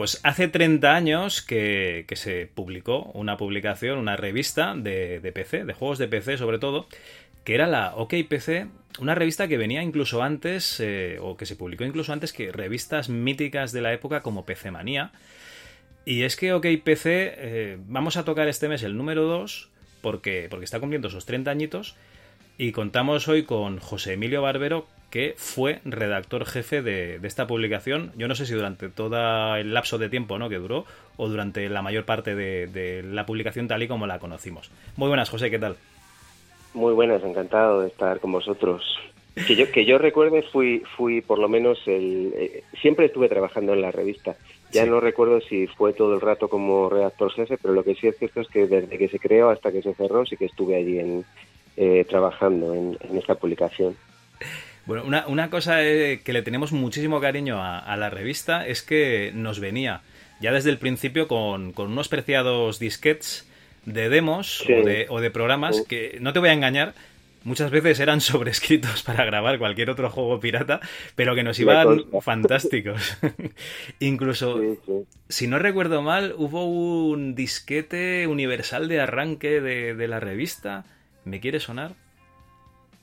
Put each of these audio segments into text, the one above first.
Pues hace 30 años que, se publicó una publicación, una revista de, PC, de juegos de PC sobre todo, que era la OK PC, una revista que venía incluso antes, eh, o que se publicó incluso antes que revistas míticas de la época como PC Manía. Y es que OK PC, eh, vamos a tocar este mes el número 2, porque, porque está cumpliendo sus 30 añitos, y contamos hoy con José Emilio Barbero, que fue redactor jefe de, esta publicación. Yo no sé si durante todo el lapso de tiempo ¿no? que duró o durante la mayor parte de, la publicación tal y como la conocimos. Muy buenas, José, ¿qué tal? Muy buenas, encantado de estar con vosotros. Que yo, que yo recuerde, fui, fui por lo menos el. Eh, siempre estuve trabajando en la revista. Ya no recuerdo si fue todo el rato como redactor jefe, pero lo que sí es cierto es que desde que se creó hasta que se cerró, sí que estuve allí en, eh, trabajando en esta publicación. Bueno, una, cosa eh, que le tenemos muchísimo cariño a, la revista es que nos venía ya desde el principio con, unos preciados disquets de demos o, de, programas que, no te voy a engañar, muchas veces eran sobrescritos para grabar cualquier otro juego pirata, pero que nos iban fantásticos. Incluso, si no recuerdo mal, hubo un disquete universal de arranque de, de la revista. ¿Me quiere sonar?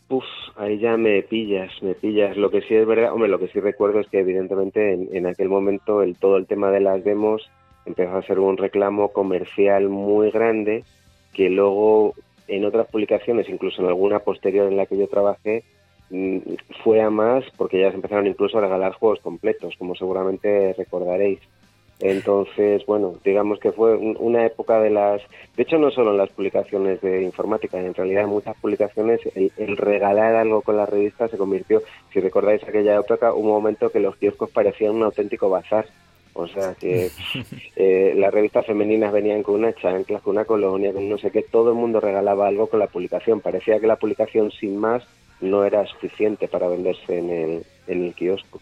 Uf, ahí ya me pillas, me pillas. Lo que sí es verdad, hombre, lo que sí recuerdo es que evidentemente en, aquel momento el todo el tema de las demos empezó a ser un reclamo comercial muy grande que luego en otras publicaciones, incluso en alguna posterior en la que yo trabajé, mm, fue a más porque ya se empezaron incluso a regalar juegos completos, como seguramente recordaréis. Entonces, bueno, digamos que fue una época de las... De hecho, no solo en las publicaciones de informática, en realidad en muchas publicaciones el, regalar algo con la revista se convirtió, si recordáis aquella época, un momento que los kioscos parecían un auténtico bazar. O sea, que eh, las revistas femeninas venían con una chanclas, con una colonia, con no sé qué, todo el mundo regalaba algo con la publicación. Parecía que la publicación sin más no era suficiente para venderse en el, en el kiosco.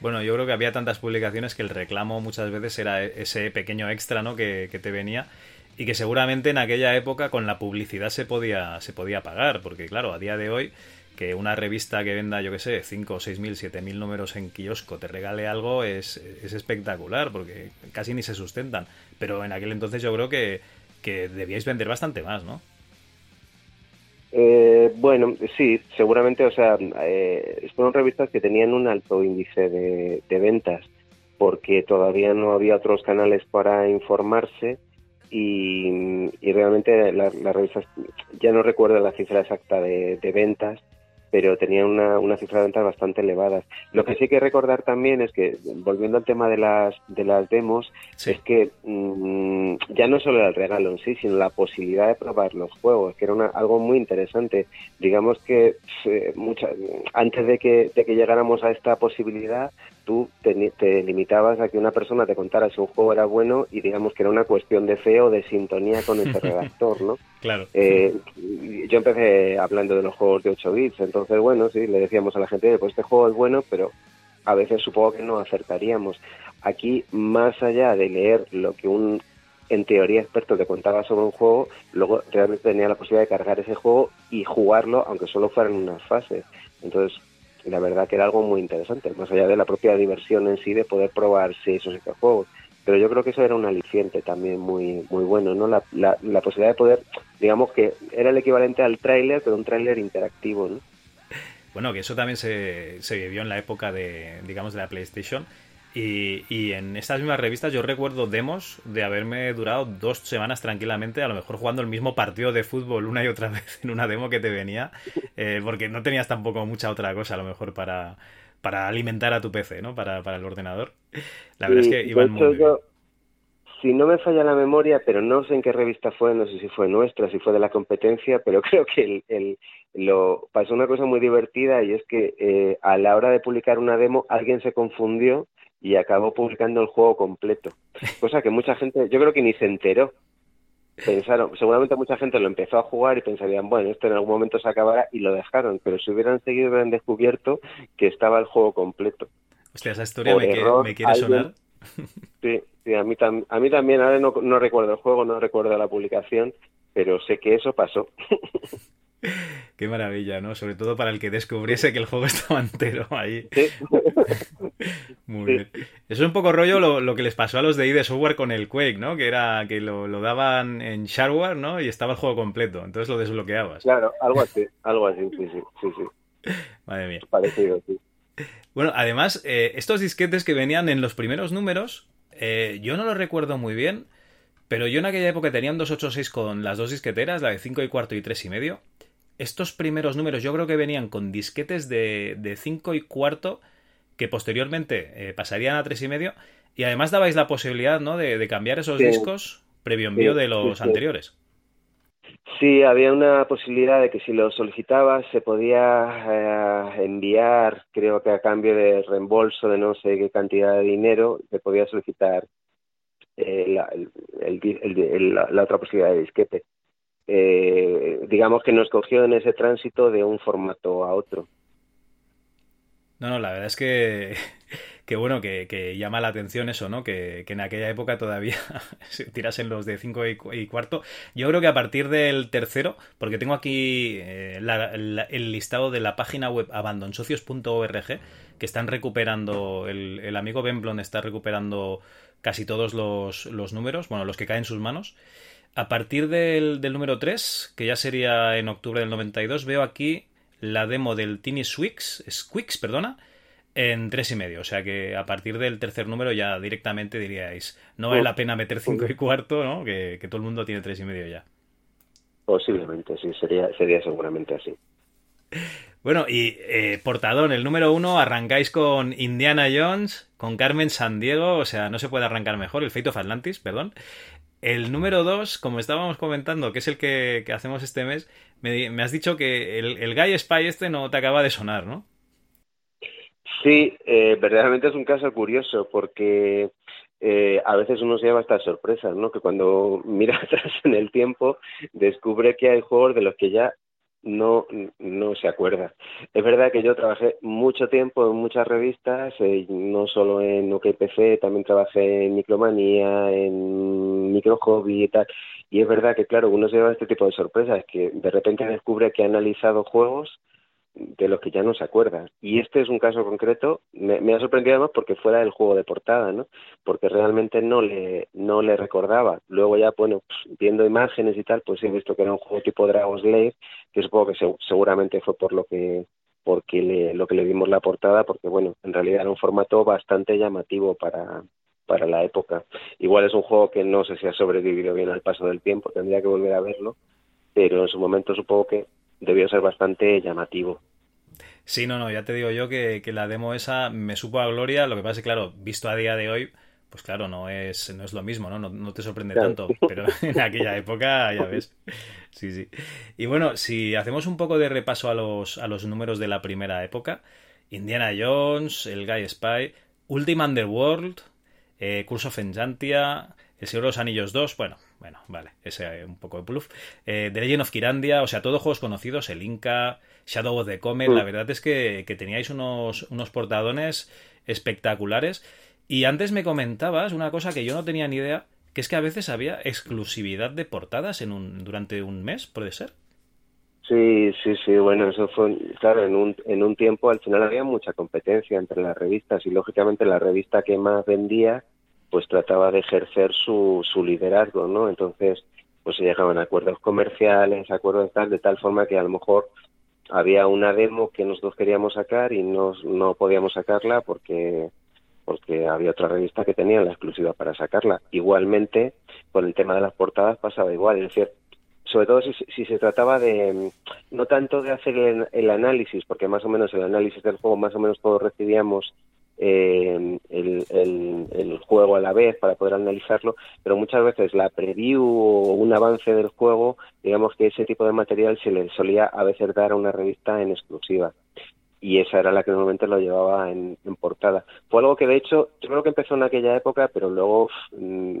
Bueno, yo creo que había tantas publicaciones que el reclamo muchas veces era ese pequeño extra ¿no? que, te venía y que seguramente en aquella época con la publicidad se podía, se podía pagar, porque claro, a día de hoy que una revista que venda, yo qué sé, 5, 6 mil, 7 mil números en kiosco te regale algo es, es, espectacular, porque casi ni se sustentan. Pero en aquel entonces yo creo que, que debíais vender bastante más, ¿no? Eh, bueno, sí, seguramente, o sea, eh, fueron revistas que tenían un alto índice de, ventas porque todavía no había otros canales para informarse y, realmente las revistas, ya no recuerdo la cifra exacta de ventas, pero tenían una, una cifra de ventas bastante elevadas. Lo que sí hay que recordar también es que, volviendo al tema de las, de las demos, es que mm, ya no solo el regalo en sí, sino la posibilidad de probar los juegos, que era una, algo muy interesante. Digamos que eh, antes de que, de que llegáramos a esta posibilidad, tú te, limitabas a que una persona te contara si un juego era bueno y digamos que era una cuestión de fe o de sintonía con ese redactor, ¿no? Claro. Eh, yo empecé hablando de los juegos de 8 bits, entonces, bueno, sí, le decíamos a la gente, pues este juego es bueno, pero a veces supongo que no acertaríamos. Aquí, más allá de leer lo que un, en teoría, experto te contaba sobre un juego, luego realmente tenía la posibilidad de cargar ese juego y jugarlo, aunque solo fueran unas fases. Entonces, la verdad que era algo muy interesante, más allá de la propia diversión en sí de poder probar seis o siete juegos. Pero yo creo que eso era un aliciente también muy muy bueno, ¿no? La, la, posibilidad de poder, digamos que era el equivalente al tráiler, pero un tráiler interactivo, ¿no? Bueno, que eso también se, se vivió en la época de, digamos, de la PlayStation y, en estas mismas revistas yo recuerdo demos de haberme durado dos semanas tranquilamente, a lo mejor jugando el mismo partido de fútbol una y otra vez en una demo que te venía, eh, porque no tenías tampoco mucha otra cosa a lo mejor para, para alimentar a tu PC, ¿no? Para, para el ordenador. La verdad es que iban muy bien. si no me falla la memoria, pero no sé en qué revista fue, no sé si fue nuestra, si fue de la competencia, pero creo que el, lo pasó una cosa muy divertida y es que eh, a la hora de publicar una demo alguien se confundió y acabó publicando el juego completo. Cosa que mucha gente, yo creo que ni se enteró. pensaron, seguramente mucha gente lo empezó a jugar y pensarían, bueno, esto en algún momento se acabará y lo dejaron, pero si hubieran seguido hubieran descubierto que estaba el juego completo. Hostia, esa historia me, quiere sonar. Sí, sí, a mí, a mí también, ahora no, no recuerdo el juego, no recuerdo la publicación, pero sé que eso pasó. Qué maravilla, ¿no? Sobre todo para el que descubriese que el juego estaba entero ahí. Muy bien. Eso es un poco rollo lo, que les pasó a los de ID Software con el Quake, ¿no? Que era que lo, daban en shareware, ¿no? Y estaba el juego completo. Entonces lo desbloqueabas. Claro, algo así, algo así, sí, sí, sí. sí. Madre mía. Parecido, sí. Bueno, además, eh, estos disquetes que venían en los primeros números, eh, yo no los recuerdo muy bien, pero yo en aquella época tenía un 286 con las dos disqueteras, la de 5 y cuarto y 3 y medio. Estos primeros números yo creo que venían con disquetes de, de 5 y cuarto que posteriormente eh, pasarían a 3 y medio y además dabais la posibilidad ¿no? de, cambiar esos discos previo envío de los anteriores. Sí, había una posibilidad de que si lo solicitabas se podía eh, enviar, creo que a cambio de reembolso de no sé qué cantidad de dinero, se podía solicitar eh, la, la, otra posibilidad de disquete. Eh, digamos que nos cogió en ese tránsito de un formato a otro. No, no, la verdad es que, que bueno, que, llama la atención eso, ¿no? Que, en aquella época todavía tirasen los de 5 y, cuarto. Yo creo que a partir del tercero, porque tengo aquí eh, el listado de la página web abandonsocios.org, que están recuperando, el, el amigo Benblon está recuperando casi todos los, los, números, bueno, los que caen en sus manos. A partir del, del número 3, que ya sería en octubre del 92, veo aquí la demo del Tiny Swix, Squix, perdona, en tres y medio. O sea que a partir del tercer número ya directamente diríais, no vale la pena meter cinco y cuarto, ¿no? Que, todo el mundo tiene tres y medio ya. Posiblemente, sí, sería, sería seguramente así. Bueno, y eh, Portadón, el número uno, arrancáis con Indiana Jones, con Carmen San Diego, o sea, no se puede arrancar mejor, el Fate of Atlantis, perdón. El número dos, como estábamos comentando, que es el que, hacemos este mes, me, has dicho que el, el Guy Spy este no te acaba de sonar, ¿no? Sí, eh, verdaderamente es un caso curioso porque eh, a veces uno se lleva estas sorpresas, ¿no? Que cuando mira atrás en el tiempo descubre que hay juegos de los que ya no, no se acuerda. Es verdad que yo trabajé mucho tiempo en muchas revistas, eh, no solo en OKPC, también trabajé en Micromanía, en Micro Hobby y tal. Y es verdad que, claro, uno se lleva este tipo de sorpresas, que de repente descubre que ha analizado juegos de los que ya no se acuerda. Y este es un caso concreto, me, ha sorprendido además porque fuera del juego de portada, ¿no? Porque realmente no le, no le recordaba. Luego ya, bueno, pues, viendo imágenes y tal, pues he visto que era un juego tipo Dragon's Slave, que supongo que seguramente fue por lo que porque le, lo que le vimos la portada, porque bueno, en realidad era un formato bastante llamativo para, para la época. Igual es un juego que no sé si ha sobrevivido bien al paso del tiempo, tendría que volver a verlo, pero en su momento supongo que debió ser bastante llamativo. Sí, no, no, ya te digo yo que, la demo esa me supo a gloria. Lo que pasa es que, claro, visto a día de hoy, pues claro, no es, no es lo mismo, ¿no? ¿no? te sorprende tanto, pero en aquella época, ya ves. Sí, sí. Y bueno, si hacemos un poco de repaso a los, a los números de la primera época, Indiana Jones, el Guy Spy, Ultima Underworld, eh, Curse of Enjantia, El Señor de los Anillos 2, bueno, bueno, vale, ese un poco de bluff. Eh, The Legend of Kirandia, o sea, todos juegos conocidos, el Inca, Shadow of the Comet, la mm. verdad es que, teníais unos, unos portadones espectaculares. Y antes me comentabas una cosa que yo no tenía ni idea, que es que a veces había exclusividad de portadas en un, durante un mes, ¿puede ser? Sí, sí, sí, bueno, eso fue, claro, en un, en un tiempo al final había mucha competencia entre las revistas y lógicamente la revista que más vendía pues trataba de ejercer su, su liderazgo, ¿no? Entonces, pues se llegaban a acuerdos comerciales, acuerdos tal, de tal forma que a lo mejor había una demo que nosotros queríamos sacar y no, no podíamos sacarla porque porque había otra revista que tenía la exclusiva para sacarla. Igualmente, con el tema de las portadas pasaba igual, es decir, sobre todo si, si se trataba de, no tanto de hacer el, el, análisis, porque más o menos el análisis del juego, más o menos todos recibíamos eh, el, juego a la vez para poder analizarlo, pero muchas veces la preview o un avance del juego, digamos que ese tipo de material se le solía a veces dar a una revista en exclusiva. Y esa era la que normalmente lo llevaba en, portada. Fue algo que de hecho, yo creo que empezó en aquella época, pero luego mm,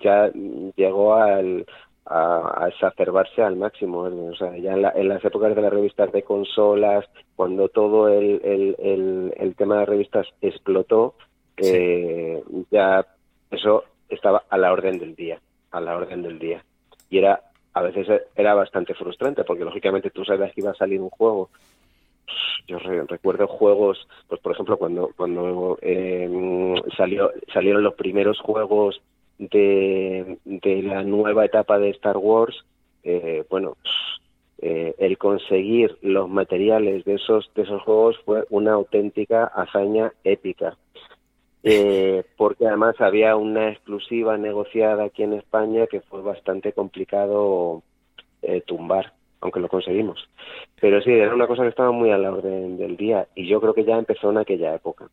ya, llegó al, a, exacerbarse al máximo. O sea, ya en, las épocas de las revistas de consolas, cuando todo el, el, el, tema de las revistas explotó, eh, ya eso estaba a la orden del día, a la orden del día. Y era a veces era bastante frustrante porque lógicamente tú sabías que iba a salir un juego yo recuerdo juegos, pues por ejemplo cuando cuando eh, salió salieron los primeros juegos de, de la nueva etapa de Star Wars, eh, bueno, eh, el conseguir los materiales de esos de esos juegos fue una auténtica hazaña épica. Eh, porque además había una exclusiva negociada aquí en España que fue bastante complicado tumbar aunque lo conseguimos. Pero sí, era una cosa que estaba muy a la orden del día y yo creo que ya empezó en aquella época.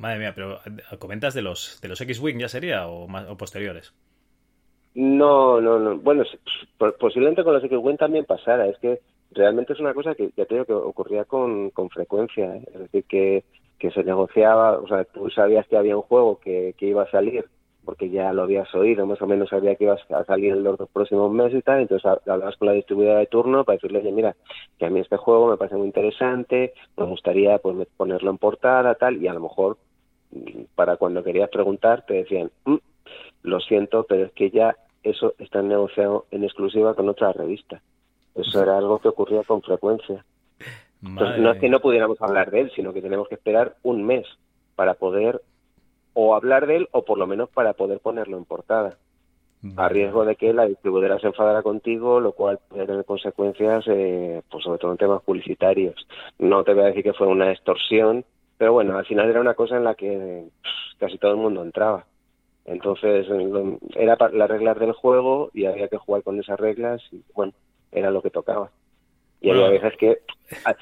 Madre mía, pero eh, ¿comentas de los, de los X-Wing ya sería o, más, o posteriores? No, no, no. Bueno, posiblemente con los X-Wing también pasara. Es que realmente es una cosa que ya te digo que ocurría con, con frecuencia. ¿eh? Es decir, que, que se negociaba, o sea, tú sabías que había un juego que, que iba a salir porque ya lo habías oído, más o menos sabía que ibas a salir en los dos próximos meses y tal, entonces hablabas con la distribuidora de turno para decirle, oye, mira, que a mí este juego me parece muy interesante, me gustaría pues ponerlo en portada, tal, y a lo mejor para cuando querías preguntar te decían, mm, lo siento, pero es que ya eso está negociado en exclusiva con otra revista. Eso era algo que ocurría con frecuencia. Entonces, no es que no pudiéramos hablar de él, sino que tenemos que esperar un mes para poder o hablar de él o por lo menos para poder ponerlo en portada. A riesgo de que la distribuidora se enfadara contigo, lo cual puede tener consecuencias, eh, pues sobre todo en temas publicitarios. No te voy a decir que fue una extorsión, pero bueno, al final era una cosa en la que casi todo el mundo entraba. Entonces, era las reglas del juego y había que jugar con esas reglas y bueno, era lo que tocaba. Y había veces que, ah,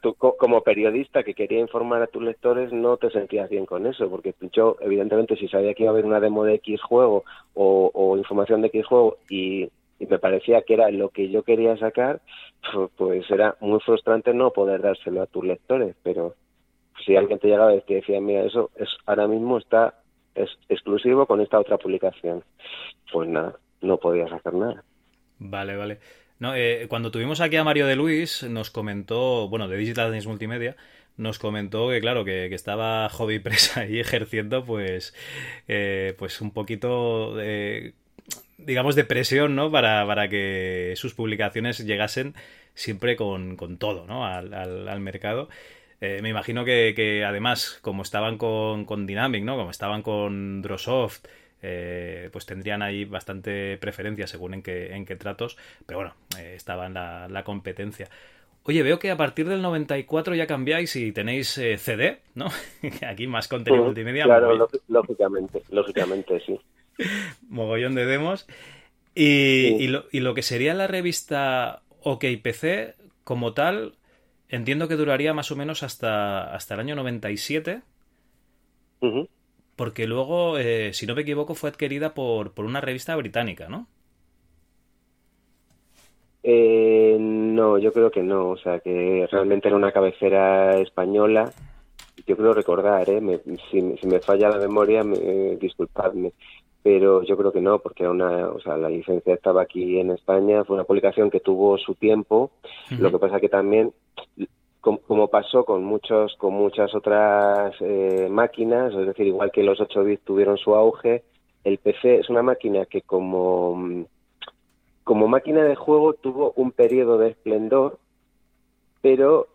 tú como periodista que quería informar a tus lectores, no te sentías bien con eso, porque yo, evidentemente, si sabía que iba a haber una demo de X juego o, información de X juego y, me parecía que era lo que yo quería sacar, pues era muy frustrante no poder dárselo a tus lectores. Pero si alguien te llegaba y te decía, mira, eso es ahora mismo está es exclusivo con esta otra publicación, pues nada, no podías hacer nada. Vale, vale. No, eh, cuando tuvimos aquí a Mario de Luis, nos comentó, bueno, de Digital Dance Multimedia, nos comentó que, claro, que, estaba Hobby Press ahí ejerciendo, pues, eh, pues un poquito digamos, de presión, ¿no? Para, para que sus publicaciones llegasen siempre con, con todo, ¿no? Al, al, mercado. Eh, me imagino que, que, además, como estaban con, con Dynamic, ¿no? Como estaban con Drosoft, eh, pues tendrían ahí bastante preferencia según en qué, en qué tratos, pero bueno, eh, estaba en la, competencia. Oye, veo que a partir del 94 ya cambiáis y tenéis eh, CD, ¿no? Aquí más contenido multimedia. Claro, lógicamente, lógicamente, sí. mogollón de demos. Y, lo, y, lo, que sería la revista OK PC, como tal, entiendo que duraría más o menos hasta, hasta el año 97 porque luego, eh, si no me equivoco, fue adquirida por, por una revista británica, ¿no? Eh, no, yo creo que no, o sea, que realmente era una cabecera española. Yo creo recordar, ¿eh? si, me falla la memoria, me, disculpadme, pero yo creo que no, porque era una, o sea, la licencia estaba aquí en España, fue una publicación que tuvo su tiempo. Lo que pasa que también como, pasó con muchos con muchas otras eh, máquinas, es decir, igual que los 8 bits tuvieron su auge, el PC es una máquina que como como máquina de juego tuvo un periodo de esplendor, pero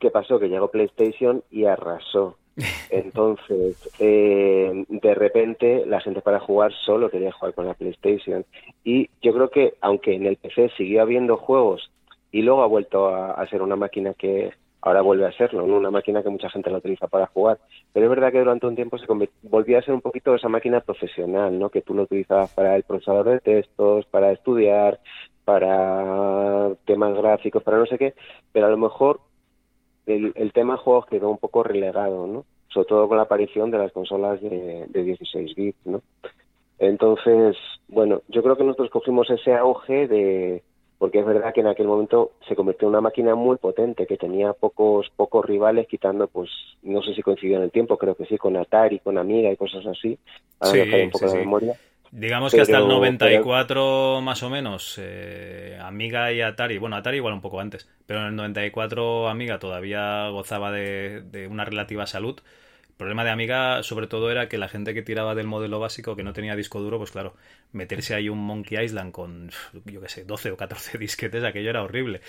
¿qué pasó? Que llegó PlayStation y arrasó. Entonces, eh, de repente, la gente para jugar solo quería jugar con la PlayStation. Y yo creo que, aunque en el PC siguió habiendo juegos y luego ha vuelto a, ser una máquina que ahora vuelve a serlo, una máquina que mucha gente la utiliza para jugar. Pero es verdad que durante un tiempo se volvía a ser un poquito esa máquina profesional, ¿no? que tú lo utilizabas para el procesador de textos, para estudiar, para temas gráficos, para no sé qué, pero a lo mejor el, el tema juegos quedó un poco relegado, ¿no? sobre todo con la aparición de las consolas de, de 16 bits. ¿no? Entonces, bueno, yo creo que nosotros cogimos ese auge de porque es verdad que en aquel momento se convirtió en una máquina muy potente que tenía pocos pocos rivales quitando pues no sé si coincidió en el tiempo creo que sí con Atari con Amiga y cosas así sí, un poco de memoria Digamos que hasta el 94 más o menos, eh, Amiga y Atari, bueno, Atari igual un poco antes, pero en el 94 Amiga todavía gozaba de, una relativa salud. El problema de Amiga sobre todo era que la gente que tiraba del modelo básico, que no tenía disco duro, pues claro, meterse ahí un Monkey Island con, yo qué sé, 12 o 14 disquetes, aquello era horrible.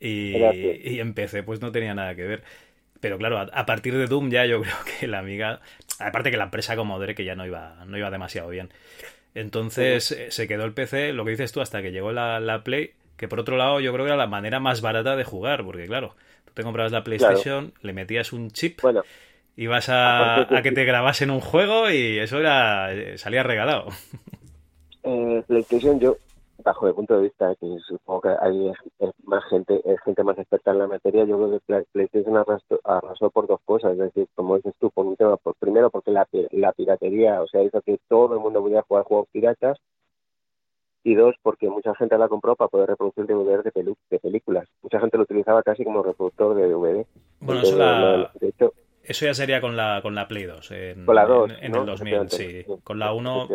Y, y en PC pues no tenía nada que ver. Pero claro, a, partir de Doom ya yo creo que la amiga, aparte que la empresa como que ya no iba, no iba demasiado bien. Entonces eh, se quedó el PC, lo que dices tú, hasta que llegó la, Play, que por otro lado yo creo que era la manera más barata de jugar, porque claro, tú te comprabas la PlayStation, le metías un chip, ibas a, a, que te grabasen un juego y eso era eh, salía regalado. Eh, PlayStation yo bajo el punto de vista que supongo que hay más gente, es gente más experta en la materia, yo creo que PlayStation arrasó, arrasó por dos cosas, es decir, como dices tú, por un tema, por, primero porque la, la piratería, o sea, hizo que todo el mundo pudiera jugar juegos piratas, y dos, porque mucha gente la compró para poder reproducir DVD de, de películas. Mucha gente lo utilizaba casi como reproductor de DVD. Bueno, eso la... de hecho, eso ya sería con la, con la Play 2. En, con la 2. En, el 2000, sí. Con la 1.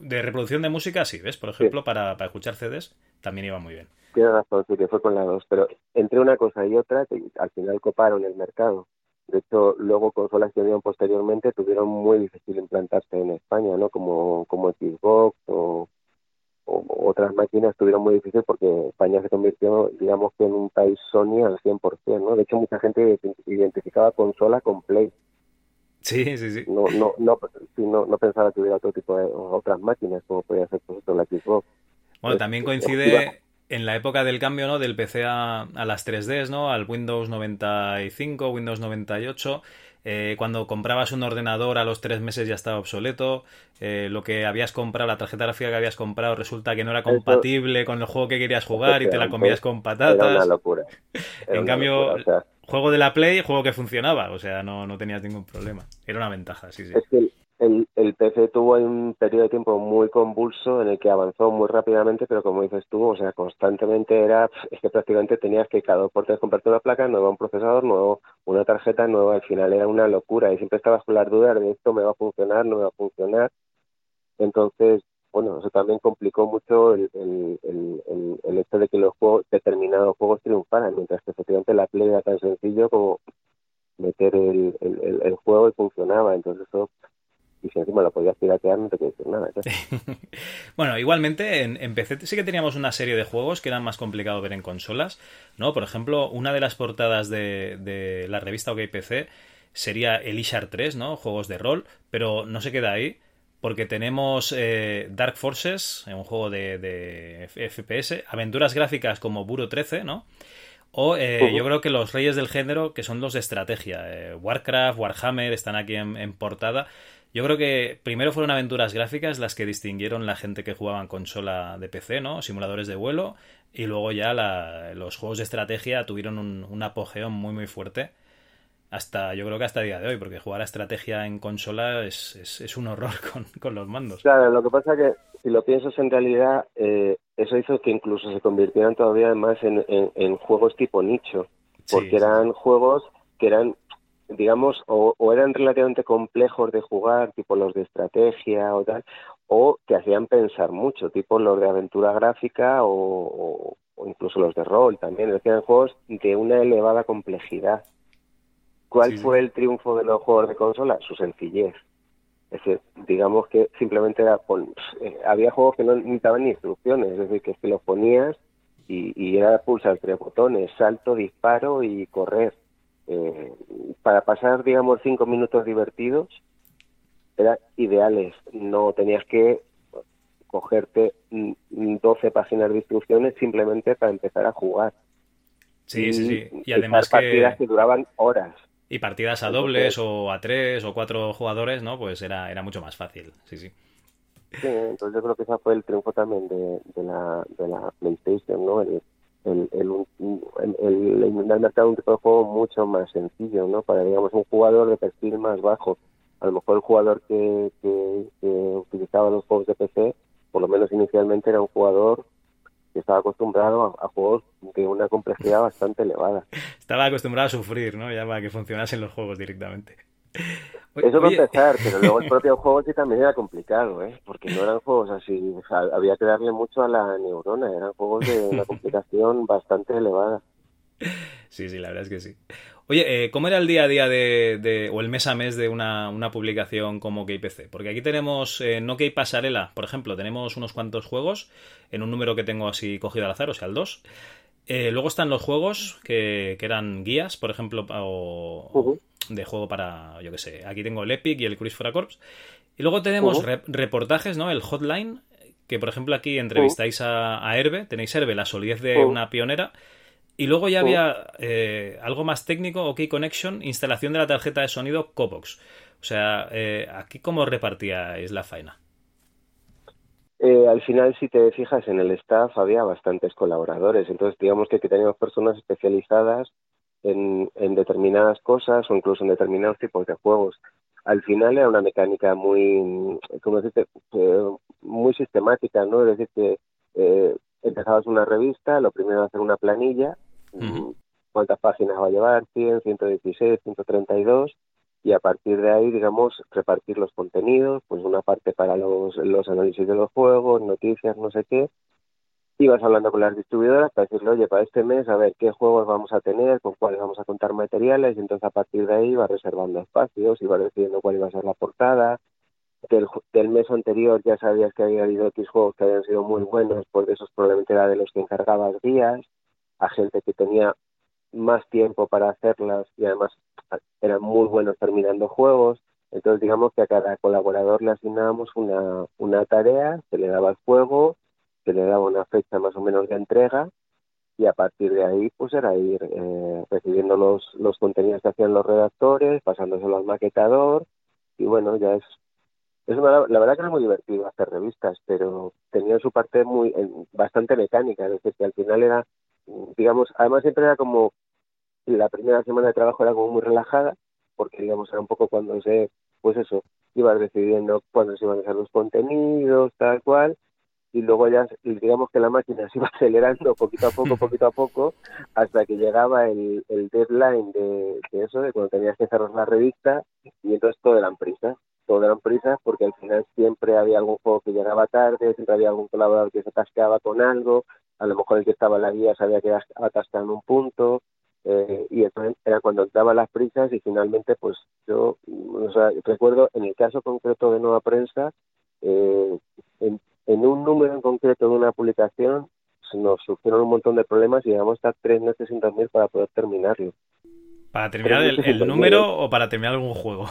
De reproducción de música, sí, ¿ves? Por ejemplo, para, para, escuchar CDs también iba muy bien. Tienes razón, sí, que fue con la 2. Pero entre una cosa y otra, que al final coparon el mercado. De hecho, luego consolas que vinieron posteriormente tuvieron muy difícil implantarse en España, ¿no? Como, como Xbox o, otras máquinas estuvieron muy difíciles porque España se convirtió, digamos que en un país Sony al 100%, ¿no? De hecho, mucha gente identificaba consola con Play. Sí, sí, sí. No, no, no, no, no pensaba que hubiera otro tipo de otras máquinas como podía ser por ejemplo la Xbox. Bueno, también coincide en la época del cambio, ¿no? Del PC a, a las 3Ds, ¿no? Al Windows 95, Windows 98 eh, cuando comprabas un ordenador a los tres meses ya estaba obsoleto, eh, lo que habías comprado, la tarjeta gráfica que habías comprado resulta que no era compatible con el juego que querías jugar y te la comías con patatas. Era una locura. en cambio, juego de la Play, juego que funcionaba, o sea, no, no tenías ningún problema. Era una ventaja, sí, sí. Es que el, el PC tuvo un periodo de tiempo muy convulso en el que avanzó muy rápidamente, pero como dices tú, o sea, constantemente era, es que prácticamente tenías que cada dos por tres comprarte una placa nueva, un procesador nuevo, una tarjeta nueva, al final era una locura y siempre estabas con las dudas de esto me va a funcionar, no me va a funcionar. Entonces, bueno, eso también complicó mucho el, el, el, el hecho de que los juegos, determinados juegos triunfaran, mientras que efectivamente la Play era tan sencillo como meter el, el, el juego y funcionaba. Entonces eso y si encima lo podías piratear no te quiero decir nada. bueno, igualmente en, PC sí que teníamos una serie de juegos que eran más complicado ver en consolas, ¿no? Por ejemplo, una de las portadas de, la revista OK PC sería el Ishar 3, ¿no? Juegos de rol, pero no se queda ahí porque tenemos eh, Dark Forces, un juego de, FPS, aventuras gráficas como Buro 13, ¿no? O eh, yo creo que los reyes del género, que son los de estrategia, eh, Warcraft, Warhammer, están aquí en, portada. Yo creo que primero fueron aventuras gráficas las que distinguieron la gente que jugaba en consola de PC, ¿no? Simuladores de vuelo. Y luego ya los juegos de estrategia tuvieron un, apogeo muy muy fuerte. Hasta, yo creo que hasta el día de hoy, porque jugar a estrategia en consola es, es, un horror con, los mandos. Claro, lo que pasa es que si lo piensas en realidad, eh, eso hizo que incluso se convirtieran todavía más en, en, juegos tipo nicho, porque eran juegos que eran digamos, o, eran relativamente complejos de jugar, tipo los de estrategia o tal, o que hacían pensar mucho, tipo los de aventura gráfica o, incluso los de rol también, es eran juegos de una elevada complejidad. ¿Cuál fue el triunfo de los juegos de consola? Su sencillez. Es decir, digamos que simplemente era eh, había juegos que no necesitaban ni instrucciones, es decir, que, que los ponías y, y era pulsar tres botones, salto, disparo y correr eh, para pasar, digamos, cinco minutos divertidos, eran ideales. No tenías que cogerte 12 páginas de instrucciones simplemente para empezar a jugar. Sí, sí, sí. Y además que... partidas que duraban horas. Y partidas a dobles o a tres o cuatro jugadores, ¿no? Pues era, era mucho más fácil, sí, sí. Sí, entonces yo creo que ese fue el triunfo también de, de, la, de la PlayStation, ¿no? el, el, el, el, mercado un tipo de juego mucho más sencillo, ¿no? Para, digamos, un jugador de perfil más bajo. A lo mejor el jugador que, que, utilizaba los juegos de PC, por lo menos inicialmente, era un jugador que estaba acostumbrado a, juegos de una complejidad bastante elevada. Estaba acostumbrado a sufrir, ¿no? Ya para que funcionasen los juegos directamente. Eso va a empezar, pero luego el propio juego sí también era complicado, ¿eh? Porque no eran juegos así, había que darle mucho a la neurona, eran juegos de una complicación bastante elevada. Sí, sí, la verdad es que sí. Oye, eh, ¿cómo era el día a día de, o el mes a mes de una, publicación como KPC? Porque aquí tenemos eh, No Key Pasarela, por ejemplo, tenemos unos cuantos juegos en un número que tengo así cogido al azar, o sea, el 2. Eh, luego están los juegos que, eran guías, por ejemplo, o, de juego para, yo qué sé, aquí tengo el Epic y el Cruise for a Corps. Y luego tenemos reportajes, ¿no? El Hotline, que por ejemplo aquí entrevistáis a, a Herbe, tenéis Herbe, la solidez de una pionera. Y luego ya había eh, algo más técnico, OK Connection, instalación de la tarjeta de sonido Cobox. O sea, eh, ¿aquí cómo repartíais la faena? Eh, al final, si te fijas en el staff, había bastantes colaboradores. Entonces, digamos que, teníamos personas especializadas en, determinadas cosas o incluso en determinados tipos de juegos. Al final era una mecánica muy, ¿cómo decirte? muy sistemática, ¿no? Es decir, que empezabas una revista, lo primero era hacer una planilla cuántas páginas va a llevar, 100, 116, 132, y a partir de ahí, digamos, repartir los contenidos, pues una parte para los, los análisis de los juegos, noticias, no sé qué, y vas hablando con las distribuidoras para decirle, oye, para este mes, a ver qué juegos vamos a tener, con cuáles vamos a contar materiales, y entonces a partir de ahí vas reservando espacios y vas decidiendo cuál iba a ser la portada. Del, del mes anterior ya sabías que había habido X juegos que habían sido muy buenos, pues esos probablemente era de los que encargabas guías a gente que tenía más tiempo para hacerlas y además eran muy buenos terminando juegos. Entonces digamos que a cada colaborador le asignábamos una, una tarea, se le daba el juego, se le daba una fecha más o menos de entrega y a partir de ahí pues era ir eh, recibiendo los, los contenidos que hacían los redactores, pasándoselo al maquetador y bueno, ya es, es la verdad que era muy divertido hacer revistas, pero tenía su parte muy bastante mecánica, es decir, que al final era digamos, además siempre era como, la primera semana de trabajo era como muy relajada, porque digamos era un poco cuando se, pues eso, ibas decidiendo cuándo se iban a hacer los contenidos, tal cual, y luego ya digamos que la máquina se iba acelerando poquito a poco, poquito a poco, hasta que llegaba el, el deadline de, eso, de cuando tenías que cerrar la revista, y entonces todo eran prisas, todo eran prisas porque al final siempre había algún juego que llegaba tarde, siempre había algún colaborador que se atascaba con algo, a lo mejor el que estaba en la guía sabía que atascado en un punto, eh, y entonces era cuando daba las prisas y finalmente pues yo o sea, recuerdo en el caso concreto de Nueva Prensa, eh, en, un número en concreto de una publicación nos surgieron un montón de problemas y llegamos a estar tres meses sin dormir para poder terminarlo. ¿Para terminar el, número o para terminar algún juego?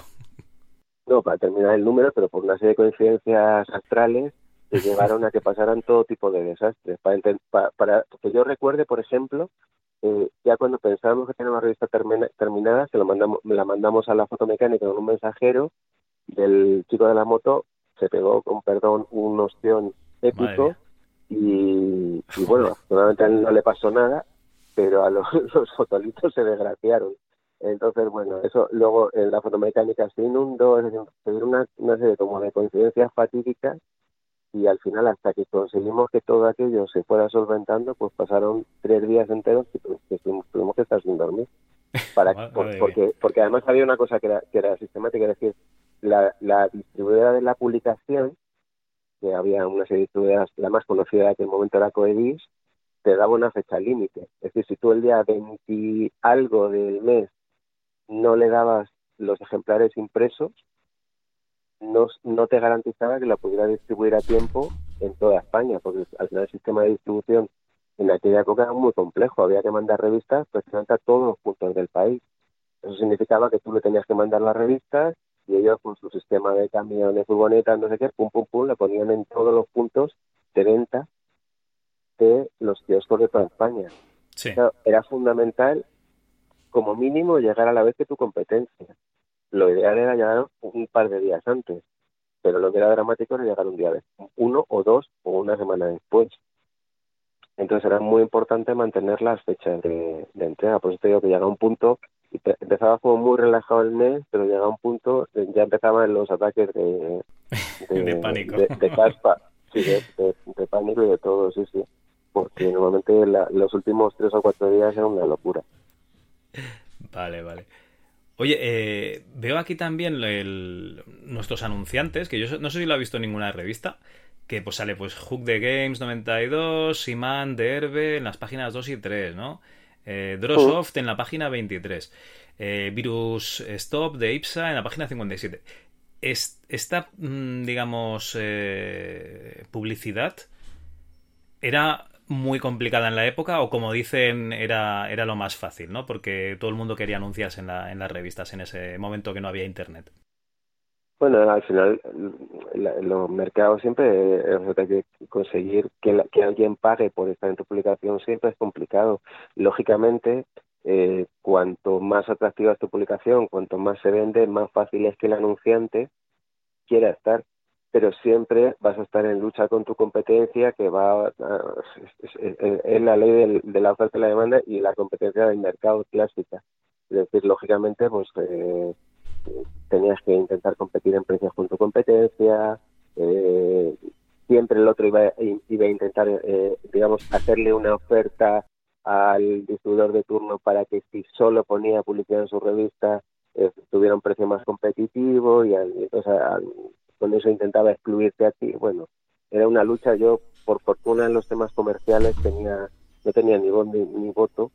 No, para terminar el número, pero por una serie de coincidencias astrales que llevaron a que pasaran todo tipo de desastres. Para, para, que yo recuerde, por ejemplo, eh, ya cuando pensábamos que teníamos la revista terminada, se lo mandamos, la mandamos a la fotomecánica con un mensajero del chico de la moto, se pegó con perdón un ostión épico y, bueno, afortunadamente a él no le pasó nada, pero a los, los fotolitos se desgraciaron. Entonces, bueno, eso luego en la fotomecánica se inundó, es decir, una, una serie como de coincidencias fatídicas y al final hasta que conseguimos que todo aquello se fuera solventando pues pasaron tres días enteros que, tuvimos, que estar sin dormir. Para porque porque además había una cosa que era que era sistemática es decir la, distribuidora de la publicación que había una serie de distribuidoras la más conocida de aquel momento era Coedis te daba una fecha límite es decir si tú el día 20 algo del mes no le dabas los ejemplares impresos no, no te garantizaba que la pudiera distribuir a tiempo en toda España, porque al final el sistema de distribución en aquella época era muy complejo, había que mandar revistas precisamente a todos los puntos del país. Eso significaba que tú le tenías que mandar las revistas y ellos con su sistema de camiones, furgonetas, no sé qué, pum, pum, pum, le ponían en todos los puntos de venta de los kioscos de toda España. era fundamental, como mínimo, llegar a la vez que tu competencia lo ideal era llegar un par de días antes, pero lo que era dramático era llegar un día después, uno o dos o una semana después. Entonces era muy importante mantener las fechas de, entrega. Por eso te digo que llega un punto, y empezaba como muy relajado el mes, pero llegaba un punto, ya empezaban los ataques de, de, pánico. De, caspa, sí, de, pánico y de todo, sí, sí. Porque normalmente los últimos tres o cuatro días era una locura. Vale, vale. Oye, eh, veo aquí también nuestros anunciantes, que yo no sé si lo ha visto en ninguna revista, que pues sale pues Hook the Games 92, Siman de Herbe en las páginas 2 y 3, ¿no? Eh, Drosoft en la página 23, eh, Virus Stop de IPSA en la página 57. esta, mm, digamos, eh, publicidad era muy complicada en la época o como dicen era, era lo más fácil, ¿no? Porque todo el mundo quería anunciarse en, la, en las revistas en ese momento que no había internet. Bueno, al final los mercados siempre hay que conseguir que, que alguien pague por estar en tu publicación siempre es complicado. Lógicamente, eh, cuanto más atractiva es tu publicación, cuanto más se vende, más fácil es que el anunciante quiera estar pero siempre vas a estar en lucha con tu competencia que va es, la ley de la oferta y la demanda y la competencia del mercado clásica es decir lógicamente pues eh, tenías que intentar competir en precios con tu competencia eh, siempre el otro iba, iba a intentar eh, digamos hacerle una oferta al distribuidor de turno para que si solo ponía publicidad en su revista tuviera un precio más competitivo y o sea, con eso intentaba excluirte a ti. Bueno, era una lucha. Yo, por fortuna, en los temas comerciales tenía no tenía ni voz ni, voto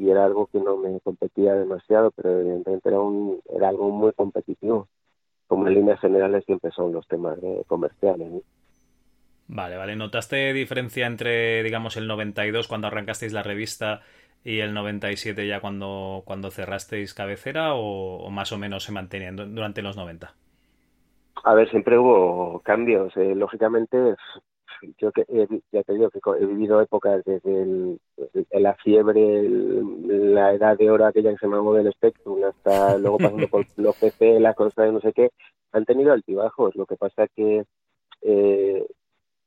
y era algo que no me competía demasiado, pero evidentemente era, un, era algo muy competitivo. Como en líneas generales siempre son los temas comerciales. Vale, vale. ¿Notaste diferencia entre, digamos, el 92 cuando arrancasteis la revista y el 97 ya cuando, cuando cerrasteis cabecera o, o más o menos se mantenían durante los 90? A ver, siempre hubo cambios. Eh, lógicamente, yo que ya te digo que he vivido épocas desde la fiebre, la edad de oro aquella que se llamaba del Spectrum, hasta luego pasando por los PC, la cosa de no sé qué, han tenido altibajos. Lo que pasa es que eh,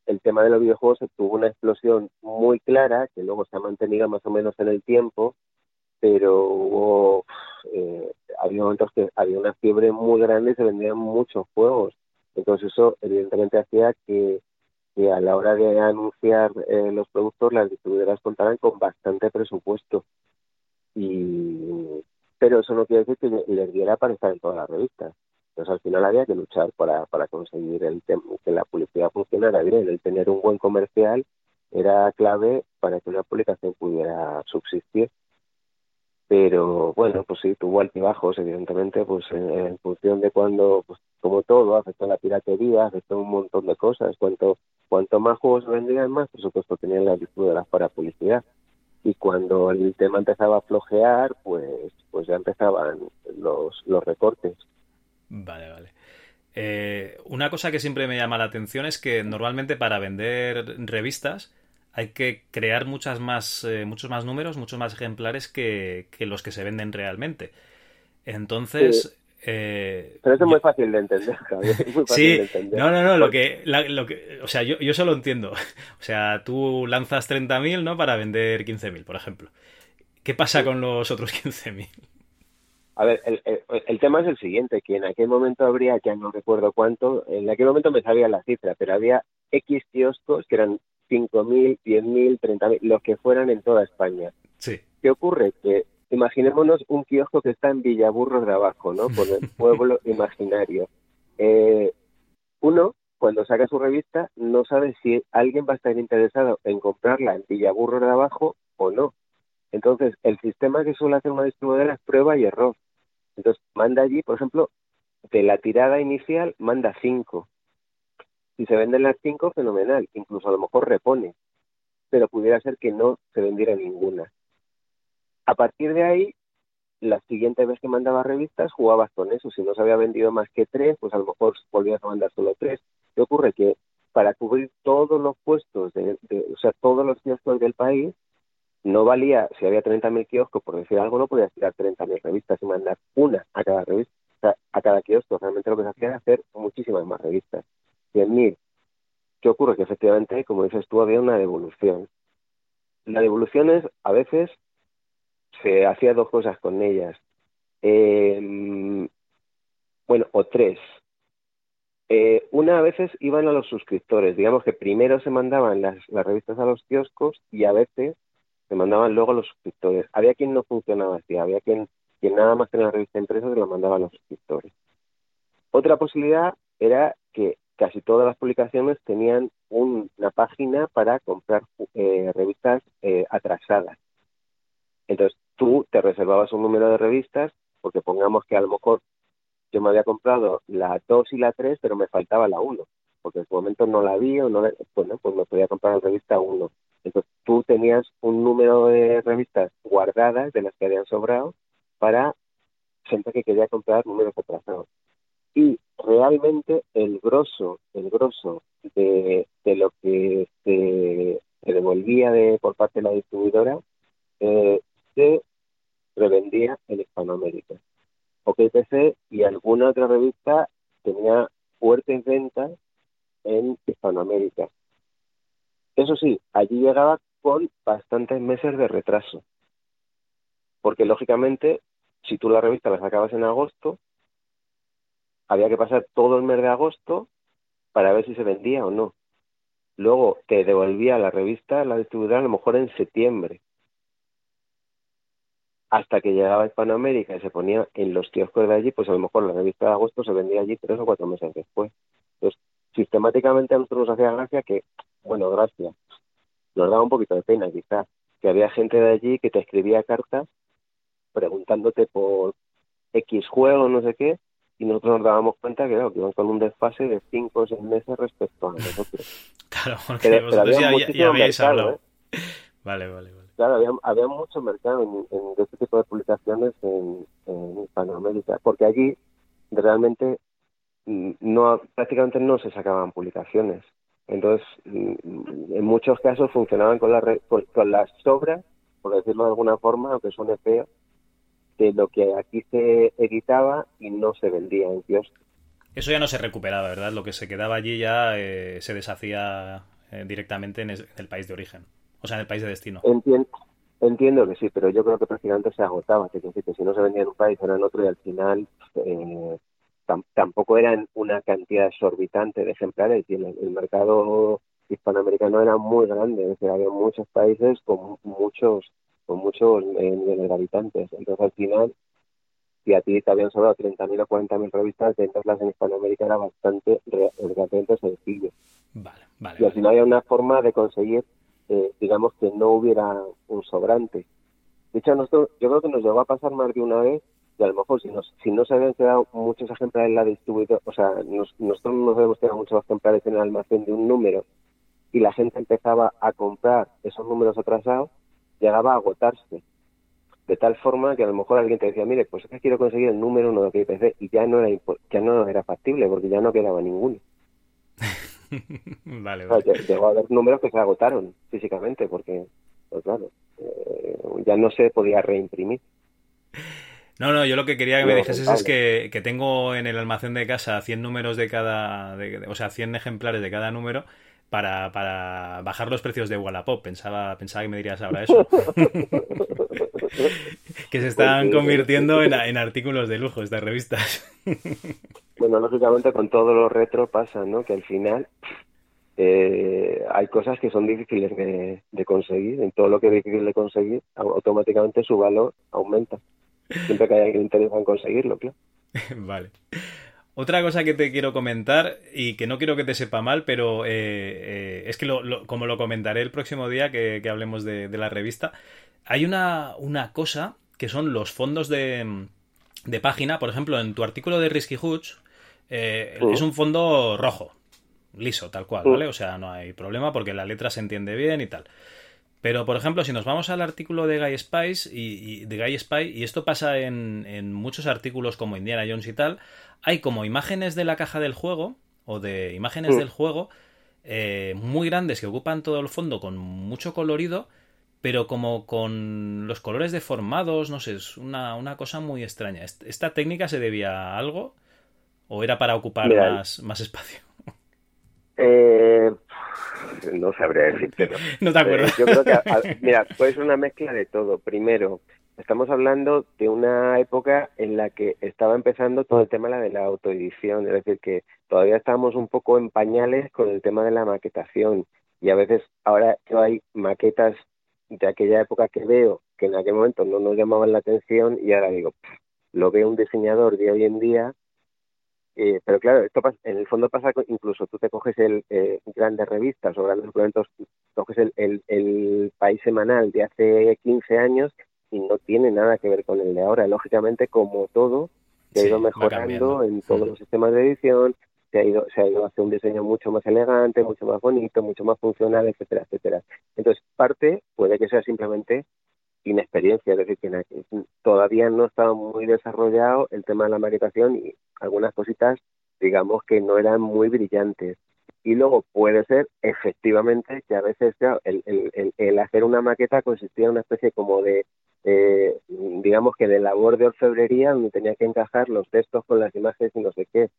el tema de los videojuegos tuvo una explosión muy clara, que luego se ha mantenido más o menos en el tiempo, pero hubo eh, había momentos que había una fiebre muy grande y se vendían muchos juegos. Entonces eso evidentemente hacía que, a la hora de anunciar eh, los productos las distribuidoras contaran con bastante presupuesto. Y, pero eso no quiere decir que les diera para estar en todas las revistas. Entonces al final había que luchar para, para conseguir el que la publicidad funcionara bien. El tener un buen comercial era clave para que una publicación pudiera subsistir pero bueno, pues sí, tuvo altibajos, evidentemente, pues en, función de cuando, pues como todo, afectó la piratería, afectó un montón de cosas. Cuanto, cuanto más juegos vendían, más por supuesto tenían las las para publicidad. Y cuando el tema empezaba a flojear, pues, pues ya empezaban los, los recortes. Vale, vale. Eh, una cosa que siempre me llama la atención es que normalmente para vender revistas, hay que crear muchas más, eh, muchos más números, muchos más ejemplares que, los que se venden realmente. Entonces... Eh, Pero eso es muy fácil de entender, Javier. sí, no, no, no, lo que, lo que, o sea, yo, yo solo entiendo. O sea, tú lanzas 30.000, ¿no? Para vender 15.000, por ejemplo. ¿Qué pasa con los otros 15.000? A ver, el, el, tema es el siguiente, que en aquel momento habría, ya no recuerdo cuánto, en aquel momento me sabía la cifra, pero había X kioscos que eran 5.000, 10.000, 30.000, los que fueran en toda España. Sí. ¿Qué ocurre? Que imaginémonos un kiosco que está en Villaburros de abajo, ¿no? Por el pueblo imaginario. Eh, uno, cuando saca su revista, no sabe si alguien va a estar interesado en comprarla en Villaburros de abajo o no. Entonces, el sistema que suele hacer una distribuidora es prueba y error. Entonces, manda allí, por ejemplo, de la tirada inicial, manda cinco. Si se venden las cinco, fenomenal, incluso a lo mejor repone, pero pudiera ser que no se vendiera ninguna. A partir de ahí, la siguiente vez que mandaba revistas jugabas con eso. Si no se había vendido más que tres, pues a lo mejor volvías a mandar solo tres. ¿Qué ocurre? Que para cubrir todos los puestos, de, o sea, todos los kioscos del país, no valía, si había 30.000 kioscos, por decir algo, no podías tirar 30.000 revistas y mandar una a cada revista, a cada kiosco. Realmente lo que se hacía era hacer muchísimas más revistas. 100.000. ¿Qué ocurre? Que efectivamente, como dices tú, había una devolución. La devolución es, a veces, se hacía dos cosas con ellas. Em, bueno, o tres. Eh, una a veces iban a los suscriptores. Digamos que primero se mandaban las, las revistas a los kioscos y a veces se mandaban luego a los suscriptores. Había quien no funcionaba así, había quien nada más que en la revista impresa se lo mandaba a los escritores. Otra posibilidad era que casi todas las publicaciones tenían una página para comprar eh, revistas eh, atrasadas. Entonces tú te reservabas un número de revistas, porque pongamos que a lo mejor yo me había comprado la 2 y la 3, pero me faltaba la 1, porque en su momento no la vi o no, bueno, pues me podía comprar la revista 1. Entonces tú tenías un número de revistas guardadas de las que habían sobrado para gente que quería comprar números atrasados. Y realmente el grosso, el grosso de, lo que se, devolvía de, por parte de la distribuidora eh, se revendía en Hispanoamérica. OKPC y alguna otra revista tenía fuertes ventas en Hispanoamérica. Eso sí, allí llegaba con bastantes meses de retraso. Porque lógicamente, si tú la revista la sacabas en agosto, había que pasar todo el mes de agosto para ver si se vendía o no. Luego te devolvía la revista la distribuidora a lo mejor en septiembre hasta que llegaba Hispanoamérica y se ponía en los kioscos de allí, pues a lo mejor la revista de agosto se vendía allí tres o cuatro meses después. Entonces, sistemáticamente a nosotros nos hacía gracia que, bueno, gracias, nos daba un poquito de pena quizás, que había gente de allí que te escribía cartas preguntándote por X juego, no sé qué, y nosotros nos dábamos cuenta que, que iban con un desfase de cinco o seis meses respecto a nosotros. Claro, porque vosotros ya, habíais hablado. ¿eh? Vale, vale, vale. Claro, había, había mucho mercado en, este tipo de publicaciones en, Hispanoamérica, porque allí realmente mm, no prácticamente no se sacaban publicaciones. Entonces, mm, en muchos casos funcionaban con, la, con, las sobras, por decirlo de alguna forma, aunque suene feo, de lo que aquí se editaba y no se vendía en kioscos. Eso ya no se recuperaba, ¿verdad? Lo que se quedaba allí ya eh, se deshacía eh, directamente en el país de origen. O sea, en el país de destino. Entiendo, entiendo que sí, pero yo creo que prácticamente se agotaba. Que, que si no se vendía en un país, era en otro y al final eh, tampoco eran una cantidad exorbitante de ejemplares y el, mercado hispanoamericano era muy grande. Es decir, había muchos países con muchos con muchos eh, millones de habitantes. Entonces, al final, si a ti te habían sobrado 30.000 o 40.000 revistas, venderlas en Hispanoamérica era bastante, relativamente sencillo. Vale, vale. Y al final había una forma de conseguir eh, digamos que no hubiera un sobrante. De hecho, nosotros, yo creo que nos llegó a pasar más de una vez y a lo mejor si, nos, si no se habían quedado muchos ejemplares en la distribuidora, o sea, nosotros no habíamos quedado muchos ejemplares en el almacén de un número y la gente empezaba a comprar esos números atrasados, llegaba a agotarse. De tal forma que a lo mejor alguien te decía, mire, pues es que quiero conseguir el número uno de IPC y ya no era ya no era factible porque ya no quedaba ninguno. vale, vale. llegó a haber números que se agotaron físicamente porque, pues claro, eh, ya no se podía reimprimir. No, no, yo lo que quería que me dijeses es que, que, tengo en el almacén de casa 100 números de cada, o sea, 100 ejemplares de cada número para, para bajar los precios de Wallapop. Pensaba, pensaba que me dirías ahora eso. que se están pues convirtiendo en, en artículos de lujo estas revistas. Bueno, lógicamente con todo lo retro pasa, ¿no? Que al final eh, hay cosas que son difíciles de, conseguir. En todo lo que es difícil de conseguir, automáticamente su valor aumenta. Siempre que haya alguien interesado en conseguirlo, claro. vale. Otra cosa que te quiero comentar y que no quiero que te sepa mal, pero eh, eh, es que como lo comentaré el próximo día que, hablemos de, la revista, hay una, una cosa que son los fondos de, de página. Por ejemplo, en tu artículo de Risky Hoods, eh, es un fondo rojo, liso, tal cual, ¿vale? O sea, no hay problema porque la letra se entiende bien y tal. Pero, por ejemplo, si nos vamos al artículo de Guy Spice y, de Guy Spy, y esto pasa en, muchos artículos como Indiana Jones y tal, hay como imágenes de la caja del juego o de imágenes del juego eh, muy grandes que ocupan todo el fondo con mucho colorido, pero como con los colores deformados, no sé, es una, una cosa muy extraña. ¿Esta técnica se debía a algo? ¿O era para ocupar más, más espacio? Eh, no sabría decirte. No, te acuerdas. Eh, yo creo que, mira, puede ser una mezcla de todo. Primero, estamos hablando de una época en la que estaba empezando todo el tema de la autoedición, es decir, que todavía estábamos un poco en pañales con el tema de la maquetación y a veces ahora yo hay maquetas de aquella época que veo que en aquel momento no nos llamaban la atención y ahora digo, lo ve un diseñador de hoy en día eh, pero claro, esto en el fondo pasa incluso tú te coges el eh, grandes revistas o grandes documentos, coges el, el, el, país semanal de hace 15 años y no tiene nada que ver con el de ahora. Lógicamente, como todo, se ha ido mejorando en todos los sistemas de edición, se ha ido se ha ido a hacer un diseño mucho más elegante, mucho más bonito, mucho más funcional, etcétera, etcétera. Entonces, parte puede que sea simplemente inexperiencia, es decir, que todavía no estaba muy desarrollado el tema de la maquetación y algunas cositas, digamos, que no eran muy brillantes. Y luego puede ser, efectivamente, que a veces el, hacer una maqueta consistía en una especie como de, eh, digamos que de labor de orfebrería, donde tenía que encajar los textos con las imágenes y no sé qué.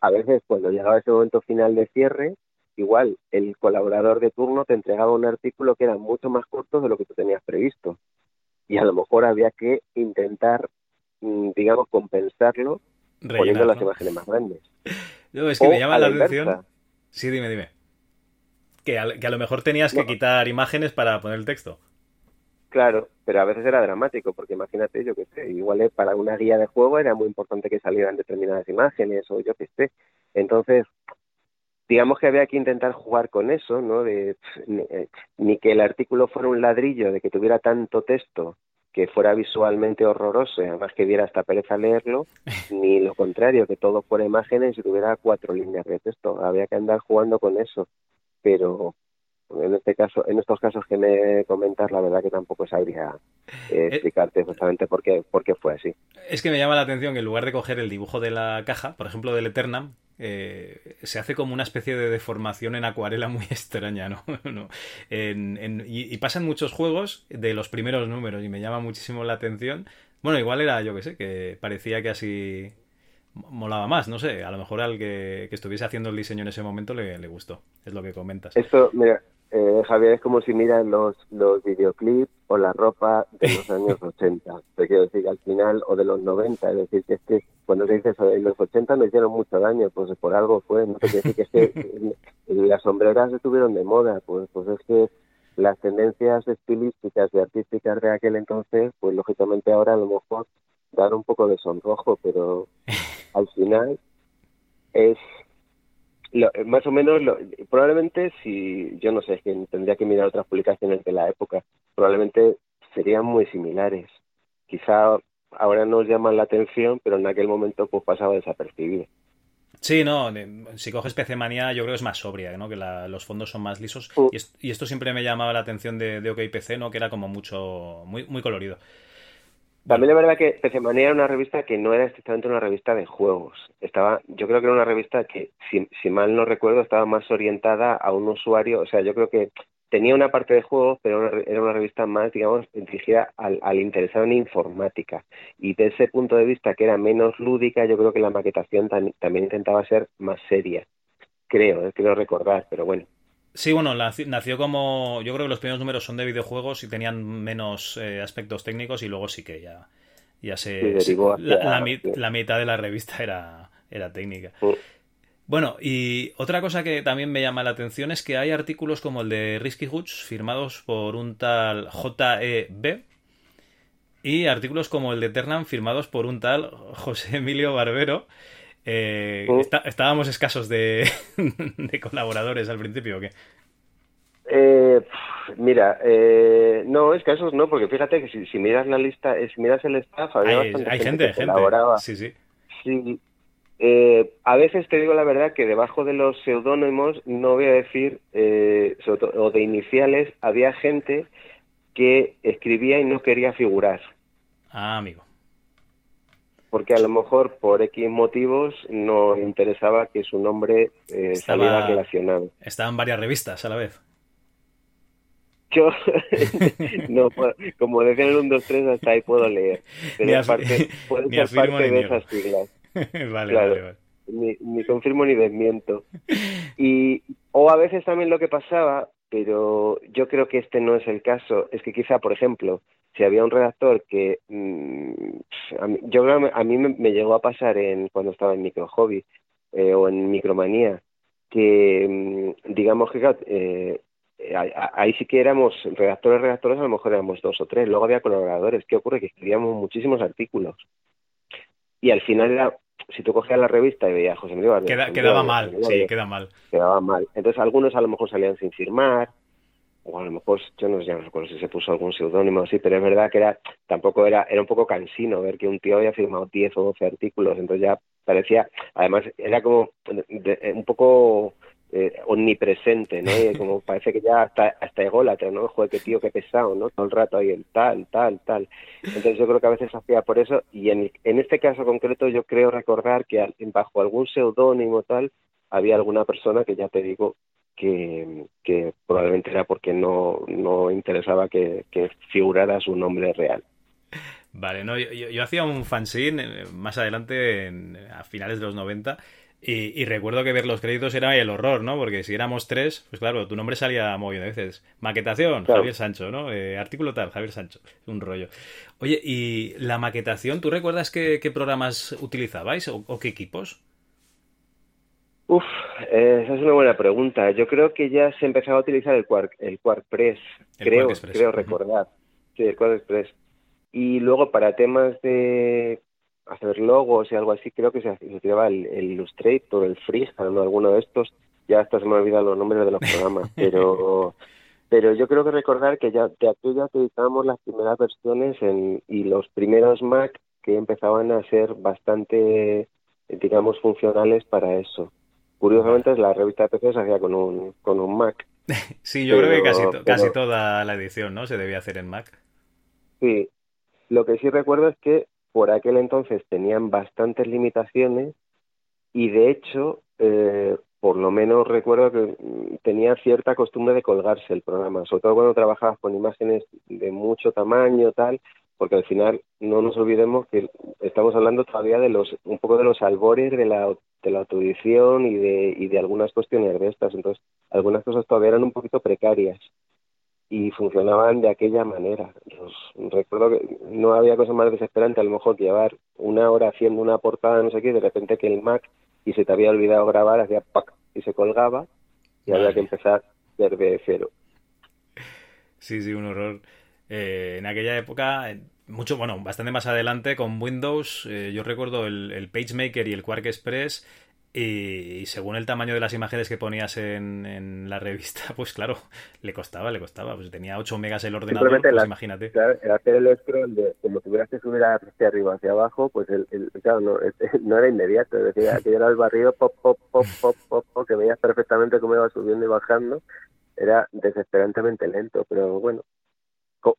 A veces, cuando llegaba ese momento final de cierre, igual el colaborador de turno te entregaba un artículo que era mucho más corto de lo que tú tenías previsto y a lo mejor había que intentar, mm, digamos, compensarlo poniendo las imágenes más grandes. No, es que me llama la, atención. Sí, dime, dime. Que a, que a lo mejor tenías que quitar imágenes para poner el texto. Claro, pero a veces era dramático, porque imagínate, yo que sé, igual para una guía de juego era muy importante que salieran determinadas imágenes o yo que sé. Entonces, digamos que había que intentar jugar con eso, ¿no? De, eh, ni, que el artículo fuera un ladrillo, de que tuviera tanto texto que fuera visualmente horroroso, además que diera hasta pereza leerlo, ni lo contrario, que todo fuera imágenes y tuviera cuatro líneas de texto. Había que andar jugando con eso, pero en este caso, en estos casos que me comentas, la verdad que tampoco sabría eh, explicarte exactamente por qué, por qué fue así. Es que me llama la atención que en lugar de coger el dibujo de la caja, por ejemplo del Eternam, eh, se hace como una especie de deformación en acuarela muy extraña, ¿no? y, pasan muchos juegos de los primeros números y me llama muchísimo la atención. Bueno, igual era, yo que sé, que parecía que así molaba más, no sé, a lo mejor al que, estuviese haciendo el diseño en ese momento le, le, gustó, es lo que comentas. Esto, mira, eh, Javier, es como si miras los, los videoclips o la ropa de los años 80. Te quiero decir, al final, o de los 90. Es decir, que es que cuando se dice eso de los 80 me hicieron mucho daño, pues por algo fue. No te quiero decir que es que las sombreras estuvieron de moda. Pues, pues es que las tendencias estilísticas y artísticas de aquel entonces, pues lógicamente ahora a lo mejor dan un poco de sonrojo, pero al final es más o menos, probablemente si, yo no sé, es que tendría que mirar otras publicaciones de la época, probablemente serían muy similares. Quizá ahora nos llaman la atención, pero en aquel momento pues pasaba desapercibido. Sí, no, si coges PC Manía yo creo que es más sobria, ¿no? Que los fondos son más lisos. Mm. Y, esto siempre me llamaba la atención de, de OK PC, ¿no? Que era como mucho, muy, muy colorido. También es verdad que PC Manía era una revista que no era estrictamente una revista de juegos. Estaba, yo creo que era una revista que, si, mal no recuerdo, estaba más orientada a un usuario. O sea, yo creo que tenía una parte de juegos, pero era una revista más, digamos, dirigida al, interesado en informática. Y de ese punto de vista, que era menos lúdica, yo creo que la maquetación también intentaba ser más seria. Creo, eh, creo recordar, pero bueno. Sí, bueno, nació como. Yo creo que los primeros números son de videojuegos y tenían menos eh, aspectos técnicos y luego sí que ya, ya se. la, mitad de la revista era, era técnica. Bueno, y otra cosa que también me llama la atención es que hay artículos como el de Risky Hoods firmados por un tal JEB y artículos como el de Ternam firmados por un tal José Emilio Barbero. Eh, ¿Estábamos escasos de, colaboradores al principio o qué? Eh, mira, eh, no, escasos no, porque fíjate que si, miras la lista, si miras el staff, había hay, bastante hay gente, gente, Sí, sí. Sí. a veces te digo la verdad que debajo de los seudónimos, no voy a decir, o de iniciales, había gente que escribía y no quería figurar. Ah, amigo porque a lo mejor por X motivos no interesaba que su nombre eh, saliera relacionado. Estaban varias revistas a la vez. Yo, no, como decían el 1, 2, 3, hasta ahí puedo leer. Pero parte, puede ser parte de esas siglas. vale, vale, vale. Ni, ni, confirmo ni desmiento. Y, o a veces también lo que pasaba, pero yo creo que este no es el caso, es que quizá, por ejemplo, si había un redactor que mm, a mí, yo a mí me, llegó a pasar en cuando estaba en micro hobby eh, o en micromanía que mm, digamos que eh, ahí sí que éramos redactores, redactores, a lo mejor éramos dos o tres. Luego había colaboradores. ¿Qué ocurre? Que escribíamos muchísimos artículos. Y al final era, si tú cogías la revista y veías José Miguel quedaba mal, sí, queda mal. Quedaba mal. Entonces algunos a lo mejor salían sin firmar, o a lo mejor, yo no, ya no recuerdo si se puso algún seudónimo así, pero es verdad que era, tampoco era, era un poco cansino ver que un tío había firmado 10 o 12 artículos, entonces ya parecía, además era como un poco eh, omnipresente, ¿no? Y como parece que ya hasta, hasta ególatra, ¿no? Joder, qué tío, qué pesado, ¿no? Todo el rato ahí el tal, tal, tal. Entonces yo creo que a veces hacía por eso, y en, en este caso concreto yo creo recordar que bajo algún seudónimo tal, había alguna persona que ya te digo que, que probablemente era porque no, no interesaba que, que figurara su nombre real. Vale, no, yo, yo, hacía un fanzine eh, más adelante, a finales de los 90, y, recuerdo que ver los créditos era el horror, ¿no? Porque si éramos tres, pues claro, tu nombre salía muy de veces. Maquetación, Javier Sancho, ¿no? Eh, artículo tal, Javier Sancho. Un rollo. Oye, ¿y la maquetación, tú recuerdas qué, programas utilizabais o, qué equipos? Uf, eh, esa es una buena pregunta. Yo creo que ya se empezaba a utilizar el Quark, el Quark Press, creo, creo recordar. Sí, el Quark Express. Y luego para temas de hacer logos y algo así, creo que se, utilizaba el, el, Illustrator, el Freehand o alguno de estos. Ya hasta se me olvidan los nombres de los programas, pero pero yo creo que recordar que ya de aquella utilizábamos las primeras versiones en, y los primeros Mac que empezaban a ser bastante, digamos, funcionales para eso. Curiosamente, la revista de PC se hacía con un, con un Mac. sí, yo creo que casi, casi toda la edición, ¿no? Se debía hacer en Mac. Sí. Lo que sí recuerdo es que por aquel entonces tenían bastantes limitaciones y de hecho, eh, por lo menos recuerdo que mm, tenía cierta costumbre de colgarse el programa, sobre todo cuando trabajabas con imágenes de mucho tamaño, tal, porque al final no nos olvidemos que estamos hablando todavía de los un poco de los albores de la de la autoedición y de y de algunas cuestiones de estas, entonces algunas cosas todavía eran un poquito precarias y funcionaban de aquella manera. recuerdo que no había cosa más desesperante a lo mejor que llevar una hora haciendo una portada, no sé qué, y de repente que el Mac y se te había olvidado grabar, hacía ¡pac! y se colgaba y había que empezar desde cero. Sí, sí, un horror. Eh, en aquella época, mucho, bueno, bastante más adelante con Windows, eh, yo recuerdo el, el PageMaker y el Quark Express y, según el tamaño de las imágenes que ponías en, la revista, pues claro, le costaba, le costaba. Pues tenía 8 megas el ordenador, pues imagínate. Claro, hacer el scroll de como tuvieras que subir hacia arriba, hacia abajo, pues el, claro, no, no, era inmediato. Es decir, aquello era el barrido, pop, pop, pop, pop, pop, pop, que veías perfectamente cómo iba subiendo y bajando. Era desesperantemente lento, pero bueno,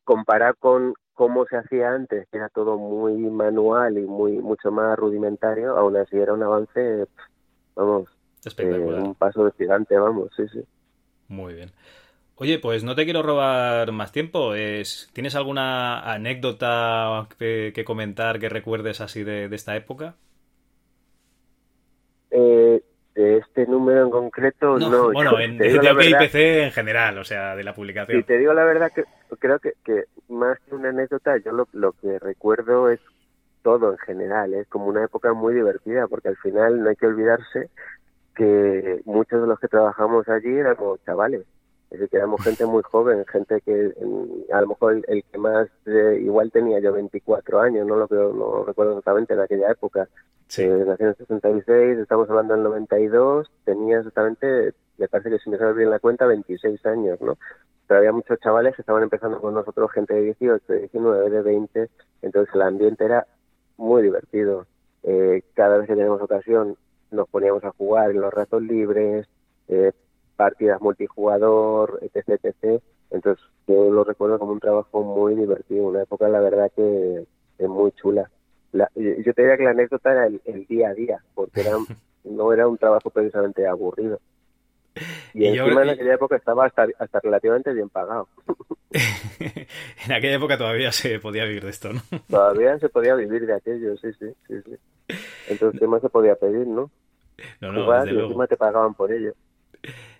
comparar con cómo se hacía antes, que era todo muy manual y muy mucho más rudimentario, aún así era un avance vamos, Espectacular. Eh, un paso de gigante, vamos, sí, sí. Muy bien. Oye, pues no te quiero robar más tiempo. Es, ¿Tienes alguna anécdota que, comentar que recuerdes así de, esta época? Eh, de este número en concreto, no. bueno, en, de, de en general, o sea, de la publicación. Si te digo la verdad, que creo que, que más que una anécdota, yo lo, lo que recuerdo es todo en general. Es como una época muy divertida porque al final no hay que olvidarse que muchos de los que trabajamos allí éramos chavales. Es decir, que éramos gente muy joven, gente que a lo mejor el, que más, igual tenía yo 24 años, no lo no recuerdo exactamente en aquella época. Sí. Eh, nací en el 66, estamos hablando del 92, tenía exactamente, me parece que si me sale bien la cuenta, 26 años, ¿no? Pero había muchos chavales que estaban empezando con nosotros, gente de 18, de 19, de 20, entonces el ambiente era muy divertido. Eh, cada vez que tenemos ocasión nos poníamos a jugar en los ratos libres, eh, partidas multijugador, etc, etc. Entonces yo lo recuerdo como un trabajo muy divertido, una época la verdad que es muy chula. yo te diría que la anécdota era el, día a día, porque era, no era un trabajo precisamente aburrido. Y, encima en aquella época estaba hasta, hasta relativamente bien pagado. en aquella época todavía se podía vivir de esto, ¿no? Todavía se podía vivir de aquello, sí, sí, sí. sí. Entonces, ¿qué más se podía pedir, no? No, no, desde y encima te pagaban por ello.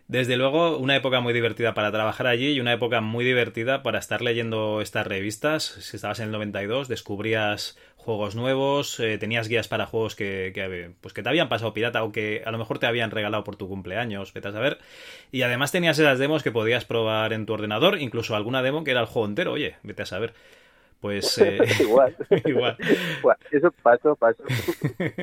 Desde luego, una época muy divertida para trabajar allí y una época muy divertida para estar leyendo estas revistas. Si estabas en el 92, descubrías juegos nuevos, eh, tenías guías para juegos que, pues que te habían pasado pirata o que a lo mejor te habían regalado por tu cumpleaños, vete a saber. Y además tenías esas demos que podías probar en tu ordenador, incluso alguna demo que era el juego entero, oye, vete a saber. Pues eh, igual. igual. Eso pasó, pasó.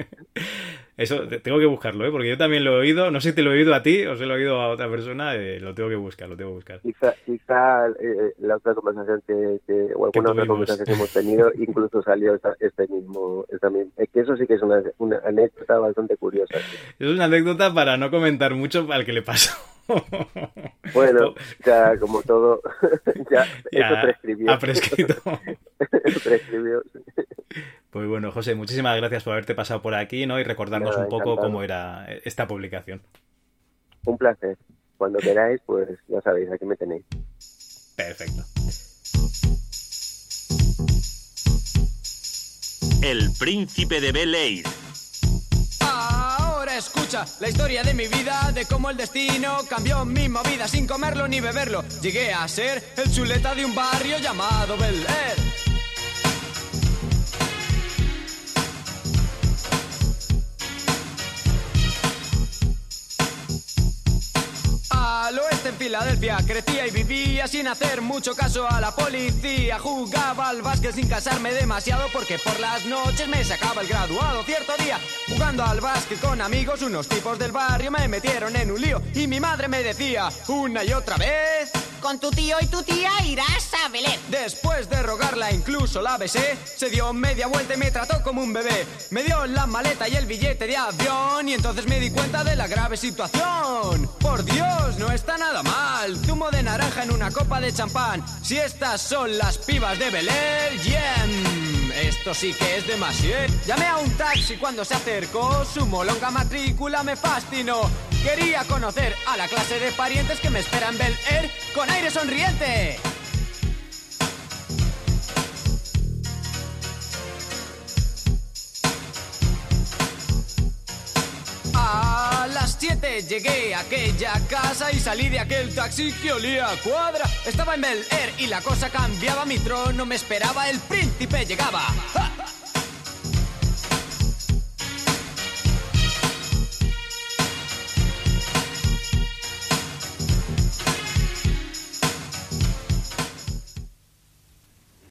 Eso tengo que buscarlo, ¿eh? porque yo también lo he oído. No sé si te lo he oído a ti o se lo he oído a otra persona. Eh, lo tengo que buscar, lo tengo que buscar. Quizá, quizá eh, la otra conversación que, o alguna otra conversación que hemos tenido, incluso salió este mismo. Esta misma. Es que eso sí que es una, una anécdota bastante curiosa. Es una anécdota para no comentar mucho al que le pasó. Bueno, ya como todo, ya, eso prescribió. Ha prescrito. prescribió. Pues bueno, José, muchísimas gracias por haberte pasado por aquí ¿no? y recordarnos un poco cómo era esta publicación. Un placer. Cuando queráis, pues ya sabéis, aquí me tenéis. Perfecto. El príncipe de Bel Air. Escucha la historia de mi vida, de cómo el destino cambió mi movida sin comerlo ni beberlo. Llegué a ser el chuleta de un barrio llamado Bel Air. Crecía y vivía sin hacer mucho caso a la policía. Jugaba al básquet sin casarme demasiado porque por las noches me sacaba el graduado. Cierto día, jugando al básquet con amigos, unos tipos del barrio me metieron en un lío. Y mi madre me decía una y otra vez: Con tu tío y tu tía irás a Belén. Después de rogarla, incluso la besé. Se dio media vuelta y me trató como un bebé. Me dio la maleta y el billete de avión. Y entonces me di cuenta de la grave situación. Por Dios, no está nada mal. Zumo de naranja en una copa de champán. Si estas son las pibas de Belén, yeah. Esto sí que es demasiado. Llamé a un taxi cuando se acercó. Su molonga matrícula me fascinó. Quería conocer a la clase de parientes que me esperan en Bel Air con aire sonriente. A las 7 llegué a aquella casa y salí de aquel taxi que olía a cuadra. Estaba en Bel Air y la cosa cambiaba, mi trono me esperaba, el príncipe llegaba. ¡Ja!